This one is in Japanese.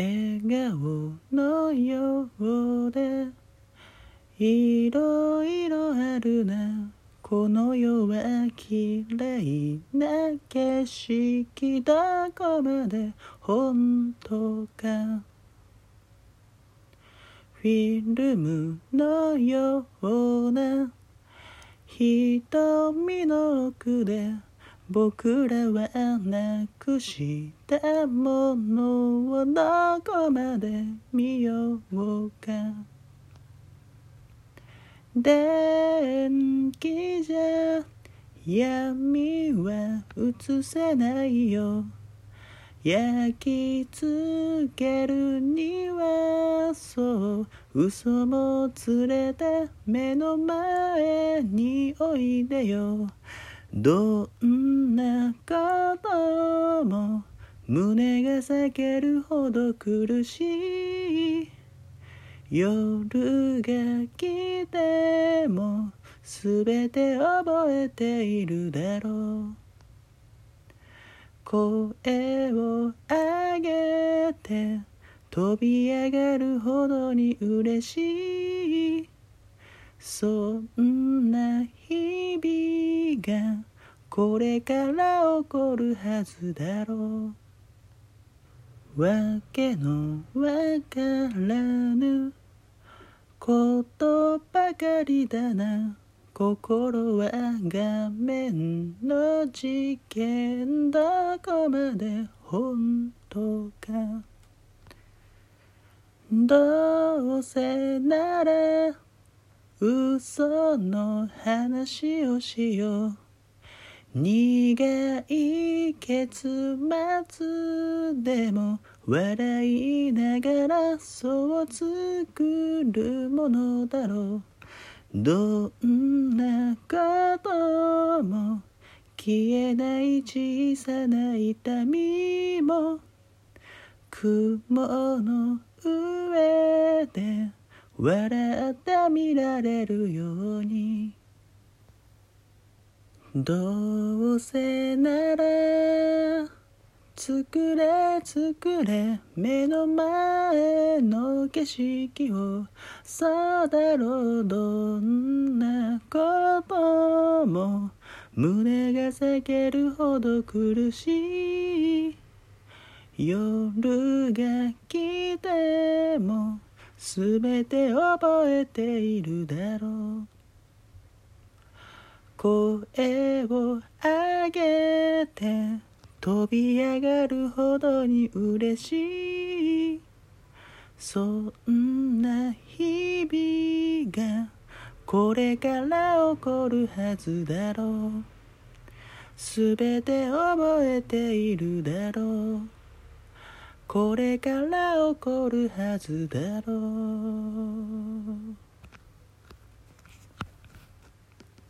笑顔のようでいろいろあるな。この世は綺麗な景色どこまで本当か。フィルムのような瞳の奥で僕らはなくしたものをどこまで見ようか。電気じゃ闇は映せないよ。焼き付けるにはそう。嘘も連れて目の前においでよ。どんなことも胸が裂けるほど苦しい。夜が来てもすべて覚えているだろう。声を上げて飛び上がるほどに嬉しい。そんがこれから起こるはずだろう。わけのわからぬことばかりだな。心は画面の事件どこまで本当か。どうせなら嘘の話をしよう。苦い結末でも笑いながらそう作るものだろう。どんなことも消えない小さな痛みも雲の上で笑って見られるように。どうせなら作れ作れ目の前の景色をそうだろうどんなことも胸が裂けるほど苦しい。夜が来てもすべて覚えているだろう。声を上げて飛び上がるほどに嬉しいそんな日々がこれから起こるはずだろう。すべて覚えているだろう。これから起こるはずだろう。